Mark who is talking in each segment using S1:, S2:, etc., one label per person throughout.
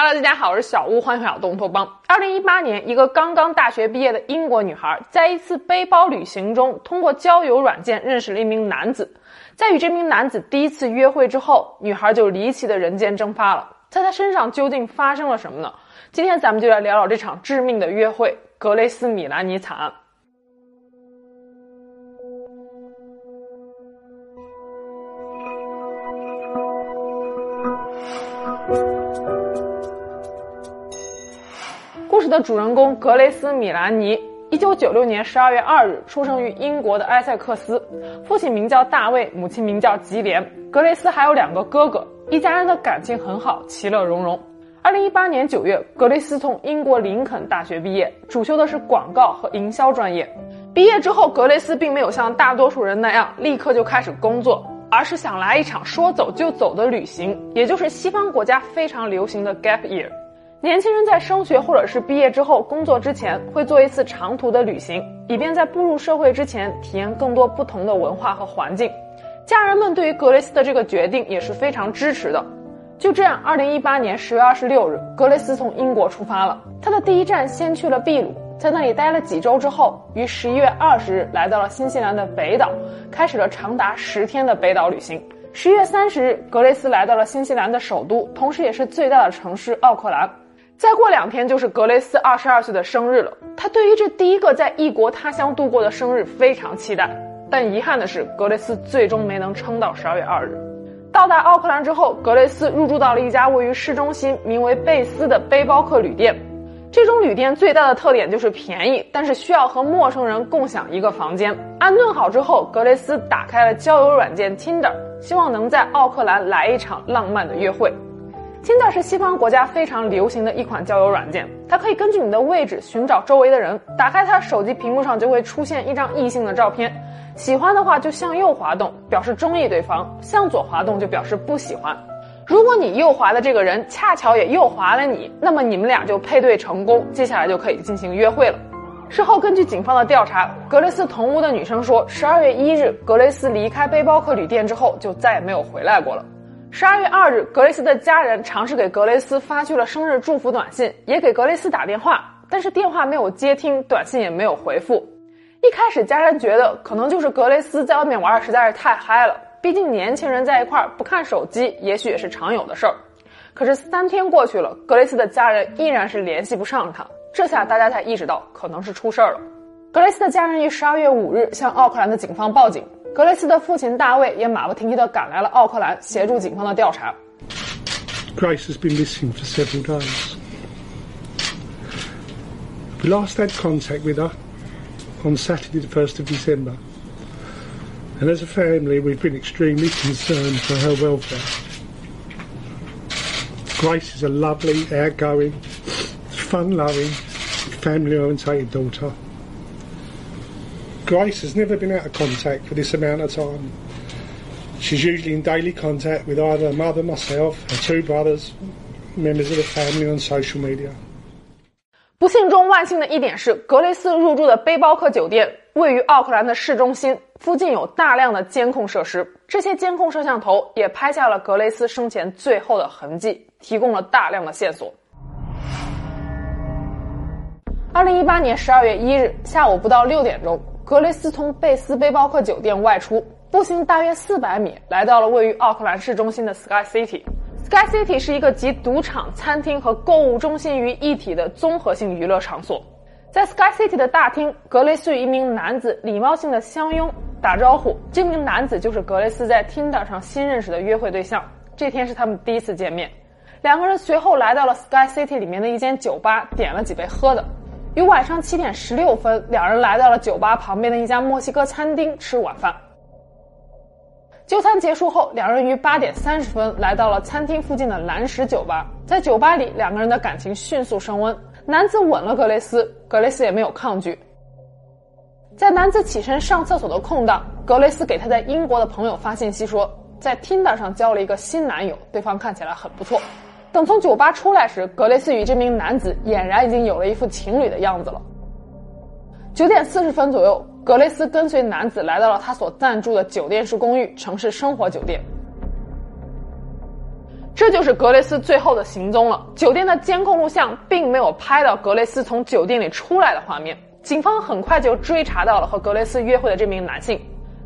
S1: Hello，大家好，我是小屋，欢迎回到东托邦。二零一八年，一个刚刚大学毕业的英国女孩，在一次背包旅行中，通过交友软件认识了一名男子。在与这名男子第一次约会之后，女孩就离奇的人间蒸发了。在她身上究竟发生了什么呢？今天咱们就来聊聊这场致命的约会——格雷斯·米兰尼惨案。故事的主人公格雷斯·米兰尼，一九九六年十二月二日出生于英国的埃塞克斯，父亲名叫大卫，母亲名叫吉莲。格雷斯还有两个哥哥，一家人的感情很好，其乐融融。二零一八年九月，格雷斯从英国林肯大学毕业，主修的是广告和营销专业。毕业之后，格雷斯并没有像大多数人那样立刻就开始工作，而是想来一场说走就走的旅行，也就是西方国家非常流行的 gap year。年轻人在升学或者是毕业之后工作之前，会做一次长途的旅行，以便在步入社会之前体验更多不同的文化和环境。家人们对于格雷斯的这个决定也是非常支持的。就这样，二零一八年十月二十六日，格雷斯从英国出发了。他的第一站先去了秘鲁，在那里待了几周之后，于十一月二十日来到了新西兰的北岛，开始了长达十天的北岛旅行。十一月三十日，格雷斯来到了新西兰的首都，同时也是最大的城市奥克兰。再过两天就是格雷斯二十二岁的生日了，他对于这第一个在异国他乡度过的生日非常期待。但遗憾的是，格雷斯最终没能撑到十二月二日。到达奥克兰之后，格雷斯入住到了一家位于市中心、名为贝斯的背包客旅店。这种旅店最大的特点就是便宜，但是需要和陌生人共享一个房间。安顿好之后，格雷斯打开了交友软件 Tinder，希望能在奥克兰来一场浪漫的约会。Find 是西方国家非常流行的一款交友软件，它可以根据你的位置寻找周围的人。打开它，手机屏幕上就会出现一张异性的照片，喜欢的话就向右滑动，表示中意对方；向左滑动就表示不喜欢。如果你右滑的这个人恰巧也右滑了你，那么你们俩就配对成功，接下来就可以进行约会了。事后，根据警方的调查，格雷斯同屋的女生说，十二月一日，格雷斯离开背包客旅店之后就再也没有回来过了。十二月二日，格雷斯的家人尝试给格雷斯发去了生日祝福短信，也给格雷斯打电话，但是电话没有接听，短信也没有回复。一开始，家人觉得可能就是格雷斯在外面玩的实在是太嗨了，毕竟年轻人在一块儿不看手机，也许也是常有的事儿。可是三天过去了，格雷斯的家人依然是联系不上他，这下大家才意识到可能是出事儿了。格雷斯的家人于十二月五日向奥克兰的警方报警。格雷斯的父亲大卫也马不停蹄地赶来了奥克兰，协助警方的调查。
S2: Grace has been missing for several days. We last had contact with her on Saturday, the 1st of December. And as a family, we've been extremely concerned for her welfare. Grace is a lovely, outgoing, fun loving, family orientated daughter. Grace has never been out of contact for this amount of time. She's usually in daily contact with either her mother, myself, her two brothers, members of the family on social media.
S1: 不幸中万幸的一点是，格雷斯入住的背包客酒店位于奥克兰的市中心，附近有大量的监控设施。这些监控摄像头也拍下了格雷斯生前最后的痕迹，提供了大量的线索。二零一八年十二月一日下午不到六点钟。格雷斯从贝斯背包客酒店外出，步行大约四百米，来到了位于奥克兰市中心的 Sky City。Sky City 是一个集赌场、餐厅和购物中心于一体的综合性娱乐场所。在 Sky City 的大厅，格雷斯与一名男子礼貌性的相拥打招呼。这名男子就是格雷斯在 Tinder 上新认识的约会对象。这天是他们第一次见面。两个人随后来到了 Sky City 里面的一间酒吧，点了几杯喝的。于晚上七点十六分，两人来到了酒吧旁边的一家墨西哥餐厅吃晚饭。就餐结束后，两人于八点三十分来到了餐厅附近的蓝石酒吧。在酒吧里，两个人的感情迅速升温。男子吻了格雷斯，格雷斯也没有抗拒。在男子起身上厕所的空档，格雷斯给他在英国的朋友发信息说，在 Tinder 上交了一个新男友，对方看起来很不错。等从酒吧出来时，格雷斯与这名男子俨然已经有了一副情侣的样子了。九点四十分左右，格雷斯跟随男子来到了他所暂住的酒店式公寓——城市生活酒店。这就是格雷斯最后的行踪了。酒店的监控录像并没有拍到格雷斯从酒店里出来的画面。警方很快就追查到了和格雷斯约会的这名男性，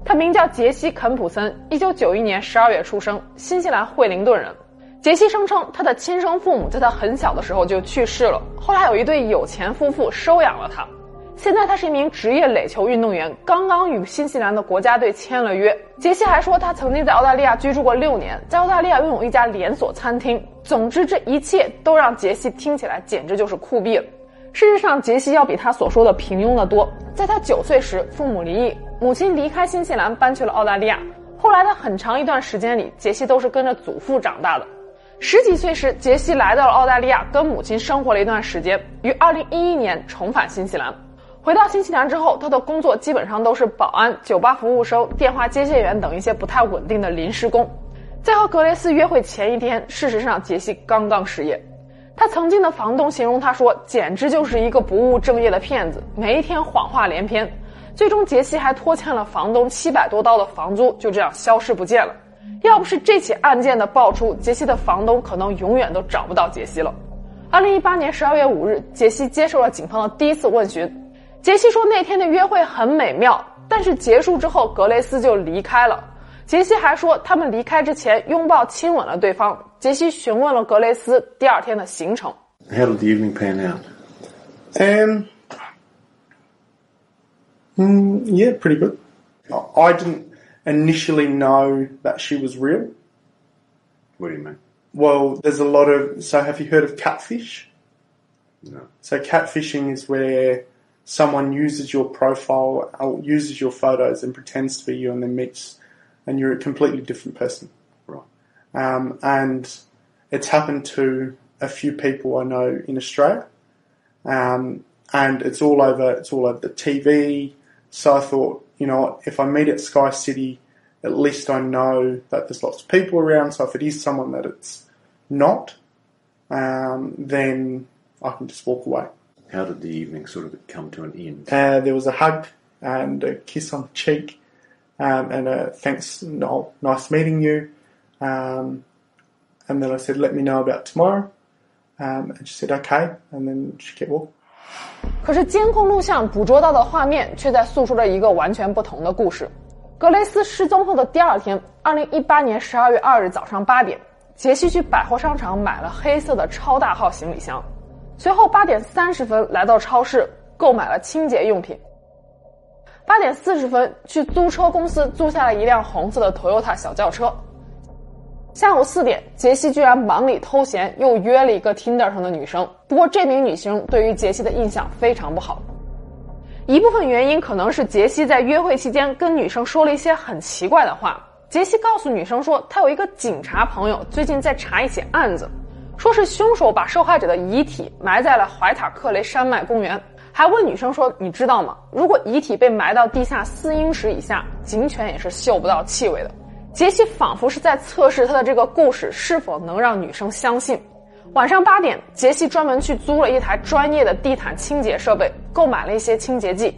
S1: 他名叫杰西·肯普森，一九九一年十二月出生，新西兰惠灵顿人。杰西声称，他的亲生父母在他很小的时候就去世了，后来有一对有钱夫妇收养了他。现在他是一名职业垒球运动员，刚刚与新西兰的国家队签了约。杰西还说，他曾经在澳大利亚居住过六年，在澳大利亚拥有一家连锁餐厅。总之，这一切都让杰西听起来简直就是酷毙了。事实上，杰西要比他所说的平庸的多。在他九岁时，父母离异，母亲离开新西兰，搬去了澳大利亚。后来的很长一段时间里，杰西都是跟着祖父长大的。十几岁时，杰西来到了澳大利亚，跟母亲生活了一段时间，于二零一一年重返新西兰。回到新西兰之后，他的工作基本上都是保安、酒吧服务生、电话接线员等一些不太稳定的临时工。在和格雷斯约会前一天，事实上杰西刚刚失业。他曾经的房东形容他说：“简直就是一个不务正业的骗子，每一天谎话连篇。”最终，杰西还拖欠了房东七百多刀的房租，就这样消失不见了。要不是这起案件的爆出，杰西的房东可能永远都找不到杰西了。二零一八年十二月五日，杰西接受了警方的第一次问询。杰西说那天的约会很美妙，但是结束之后，格雷斯就离开了。杰西还说，他们离开之前拥抱亲吻了对方。杰西询问了格雷斯第二天的行程。
S3: How did the evening pan out?
S4: Um, mm, yeah, pretty good. I didn't initially know that she was real.
S3: What do you mean?
S4: Well, there's a lot of. So, have you heard of catfish?
S3: No.
S4: So, catfishing is where someone uses your profile, or uses your photos, and pretends to be you, and then meets and you're a completely different person.
S3: Right.
S4: Um, and it's happened to a few people I know in Australia. Um, and it's all over, it's all over the TV. So I thought, you know if I meet at Sky City, at least I know that there's lots of people around. So if it is someone that it's not, um, then I can just walk away.
S3: How did the evening sort of come to an end?
S4: Uh, there was a hug and a kiss on the cheek um, and a thanks, no, nice meeting you. Um, and then I said, let me know about tomorrow. Um, and she said, okay. And then she kept walking.
S1: 可是监控录像捕捉到的画面却在诉说着一个完全不同的故事。格雷斯失踪后的第二天，二零一八年十二月二日早上八点，杰西去百货商场买了黑色的超大号行李箱，随后八点三十分来到超市购买了清洁用品。八点四十分去租车公司租下了一辆红色的 Toyota 小轿车。下午四点，杰西居然忙里偷闲，又约了一个 Tinder 上的女生。不过这名女生对于杰西的印象非常不好。一部分原因可能是杰西在约会期间跟女生说了一些很奇怪的话。杰西告诉女生说，他有一个警察朋友最近在查一起案子，说是凶手把受害者的遗体埋在了怀塔克雷山脉公园。还问女生说：“你知道吗？如果遗体被埋到地下四英尺以下，警犬也是嗅不到气味的。”杰西仿佛是在测试他的这个故事是否能让女生相信。晚上八点，杰西专门去租了一台专业的地毯清洁设备，购买了一些清洁剂。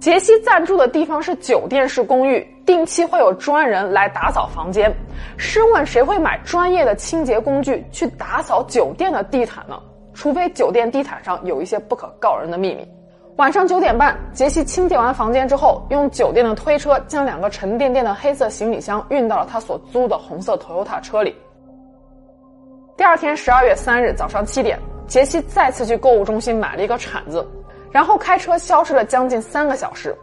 S1: 杰西暂住的地方是酒店式公寓，定期会有专人来打扫房间。试问谁会买专业的清洁工具去打扫酒店的地毯呢？除非酒店地毯上有一些不可告人的秘密。晚上九点半，杰西清洁完房间之后，用酒店的推车将两个沉甸甸的黑色行李箱运到了他所租的红色 Toyota 车里。第二天十二月三日早上七点，杰西再次去购物中心买了一个铲子，然后开车消失了将近三个小时。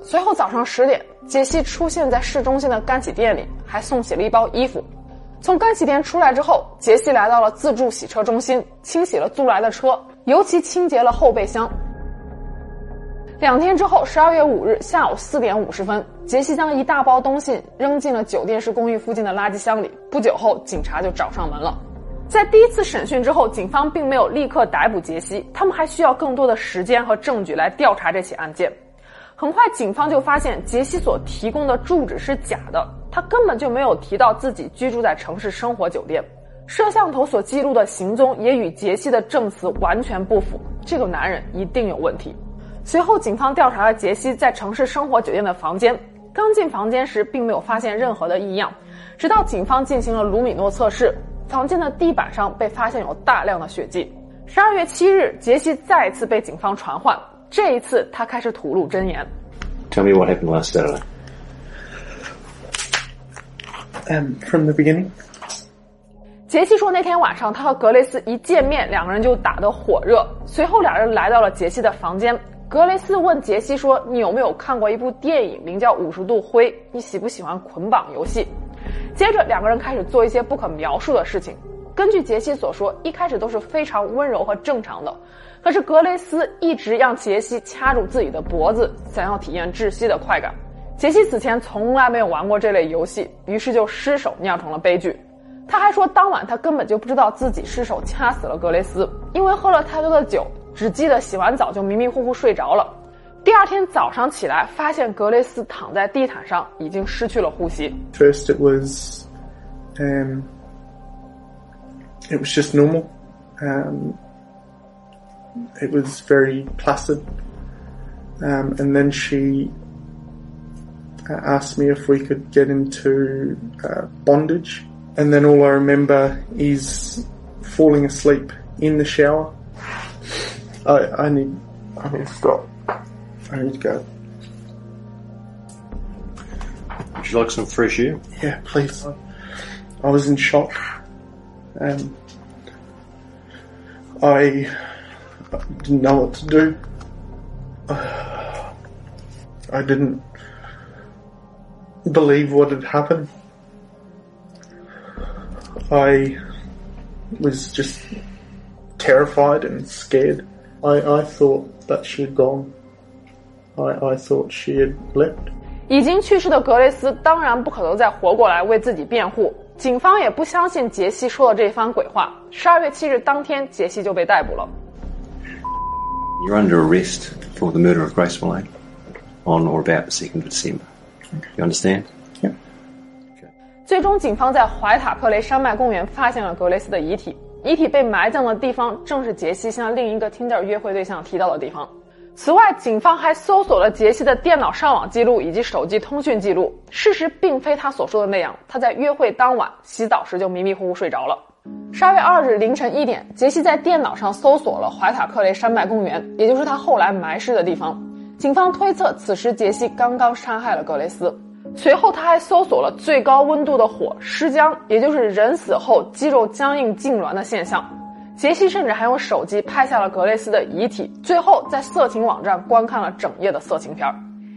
S1: 随后早上十点，杰西出现在市中心的干洗店里，还送洗了一包衣服。从干洗店出来之后，杰西来到了自助洗车中心，清洗了租来的车，尤其清洁了后备箱。两天之后，十二月五日下午四点五十分，杰西将一大包东西扔进了酒店式公寓附近的垃圾箱里。不久后，警察就找上门了。在第一次审讯之后，警方并没有立刻逮捕杰西，他们还需要更多的时间和证据来调查这起案件。很快，警方就发现杰西所提供的住址是假的。他根本就没有提到自己居住在城市生活酒店，摄像头所记录的行踪也与杰西的证词完全不符。这个男人一定有问题。随后，警方调查了杰西在城市生活酒店的房间，刚进房间时并没有发现任何的异样，直到警方进行了卢米诺测试，房间的地板上被发现有大量的血迹。十二月七日，杰西再次被警方传唤，这一次他开始吐露真言。
S3: Tell me what happened last Saturday.
S4: Um, from the beginning,
S1: 杰西说，那天晚上他和格雷斯一见面，两个人就打得火热。随后，两人来到了杰西的房间。格雷斯问杰西说：“你有没有看过一部电影，名叫《五十度灰》？你喜不喜欢捆绑游戏？”接着，两个人开始做一些不可描述的事情。根据杰西所说，一开始都是非常温柔和正常的，可是格雷斯一直让杰西掐住自己的脖子，想要体验窒息的快感。杰西此前从来没有玩过这类游戏，于是就失手，酿成了悲剧。他还说，当晚他根本就不知道自己失手掐死了格雷斯，因为喝了太多的酒，只记得洗完澡就迷迷糊糊睡着了。第二天早上起来，发现格雷斯躺在地毯上，已经失去了呼吸。
S4: first it was, um, it was just normal. Um, it was very placid. Um, and then she uh, asked me if we could get into uh, bondage. And then all I remember is falling asleep in the shower. I, I need, I need to stop. I need to go.
S3: Would you like some fresh air?
S4: Yeah, please. I was in shock. Um, I didn't know what to do. I didn't believe what had happened. I was just terrified and scared. I, I thought that she had gone. I, I thought she had left.
S1: 已经去世的格雷斯当然不可能再活过来为自己辩护，警方也不相信杰西说的这番鬼话。十二月七日当天，杰西就被逮捕了。
S3: You're under arrest for the murder of Grace Malone on or about the 2nd of December. You understand?
S1: 最终，警方在怀塔克雷山脉公园发现了格雷斯的遗体，遗体被埋葬的地方正是杰西向另一个 Tinder 约会对象提到的地方。此外，警方还搜索了杰西的电脑上网记录以及手机通讯记录。事实并非他所说的那样，他在约会当晚洗澡时就迷迷糊糊睡着了。十二月二日凌晨一点，杰西在电脑上搜索了怀塔克雷山脉公园，也就是他后来埋尸的地方。警方推测，此时杰西刚刚杀害了格雷斯。随后，他还搜索了最高温度的火尸僵，也就是人死后肌肉僵硬痉挛的现象。杰西甚至还用手机拍下了格雷斯的遗体，最后在色情网站观看了整夜的色情片儿。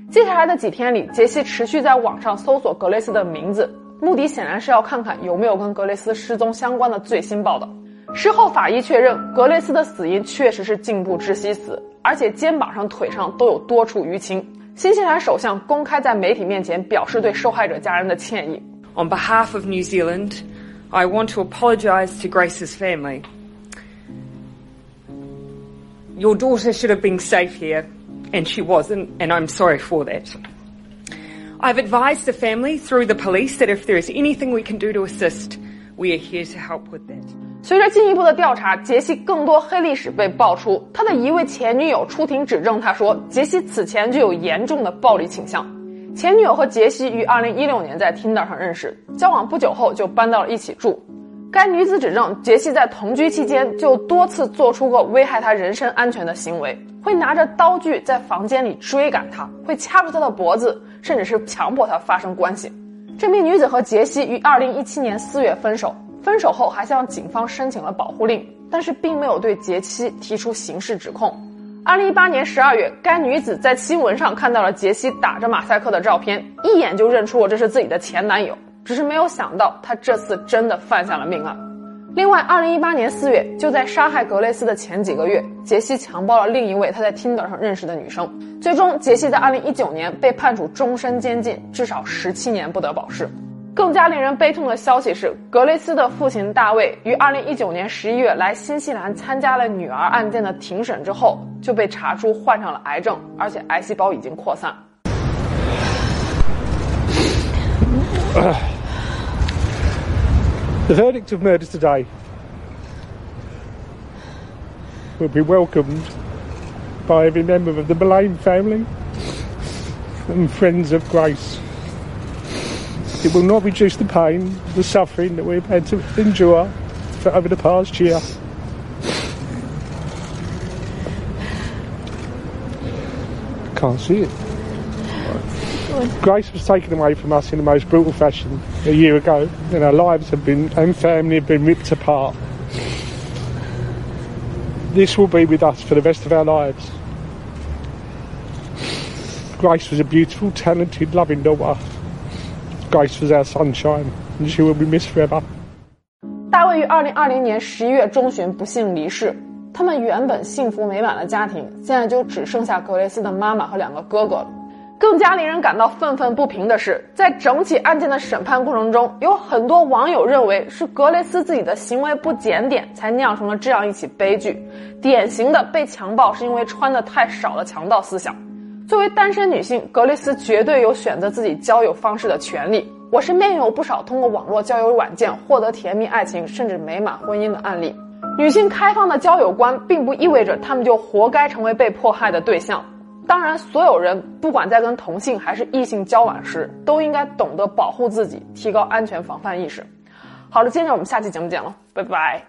S1: 接下来的几天里，杰西持续在网上搜索格雷斯的名字，目的显然是要看看有没有跟格雷斯失踪相关的最新报道。事后，法医确认格雷斯的死因确实是颈部窒息死，而且肩膀上、腿上都有多处淤青。新西兰首相公开在媒体面前表示对受害者家人的歉意。
S5: On behalf of New Zealand, I want to apologise to Grace's family. Your daughter should have been safe here, and she wasn't, and I'm sorry for that. I've advised the family through the police that if there is anything we can do to assist, we are here to help with that.
S1: 随着进一步的调查，杰西更多黑历史被爆出。他的一位前女友出庭指证他说，杰西此前就有严重的暴力倾向。前女友和杰西于2016年在 Tinder 上认识，交往不久后就搬到了一起住。该女子指证，杰西在同居期间就多次做出过危害他人身安全的行为，会拿着刀具在房间里追赶她，会掐住她的脖子，甚至是强迫她发生关系。这名女子和杰西于2017年4月分手，分手后还向警方申请了保护令，但是并没有对杰西提出刑事指控。2018年12月，该女子在新闻上看到了杰西打着马赛克的照片，一眼就认出了这是自己的前男友。只是没有想到，他这次真的犯下了命案。另外，2018年4月，就在杀害格雷斯的前几个月，杰西强暴了另一位他在 Tinder 上认识的女生。最终，杰西在2019年被判处终身监禁，至少17年不得保释。更加令人悲痛的消息是，格雷斯的父亲大卫于2019年11月来新西兰参加了女儿案件的庭审之后，就被查出患上了癌症，而且癌细胞已经扩散。
S2: The verdict of murder today will be welcomed by every member of the Mullane family and friends of Grace. It will not reduce the pain, the suffering that we've had to endure for over the past year. Can't see it. Grace was taken away from us in the most brutal fashion a year ago, and our lives have been and family have been ripped apart. This will be with us for the rest of our lives. Grace was a beautiful, talented, loving daughter. Grace was our sunshine, and she will be missed forever.
S1: 大卫于二零二零年十一月中旬不幸离世。他们原本幸福美满的家庭，现在就只剩下格雷斯的妈妈和两个哥哥了。更加令人感到愤愤不平的是，在整起案件的审判过程中，有很多网友认为是格雷斯自己的行为不检点，才酿成了这样一起悲剧。典型的被强暴是因为穿的太少的强盗思想。作为单身女性，格雷斯绝对有选择自己交友方式的权利。我身边也有不少通过网络交友软件获得甜蜜爱情甚至美满婚姻的案例。女性开放的交友观，并不意味着她们就活该成为被迫害的对象。当然，所有人不管在跟同性还是异性交往时，都应该懂得保护自己，提高安全防范意识。好了，今天我们下期节目见了，拜拜。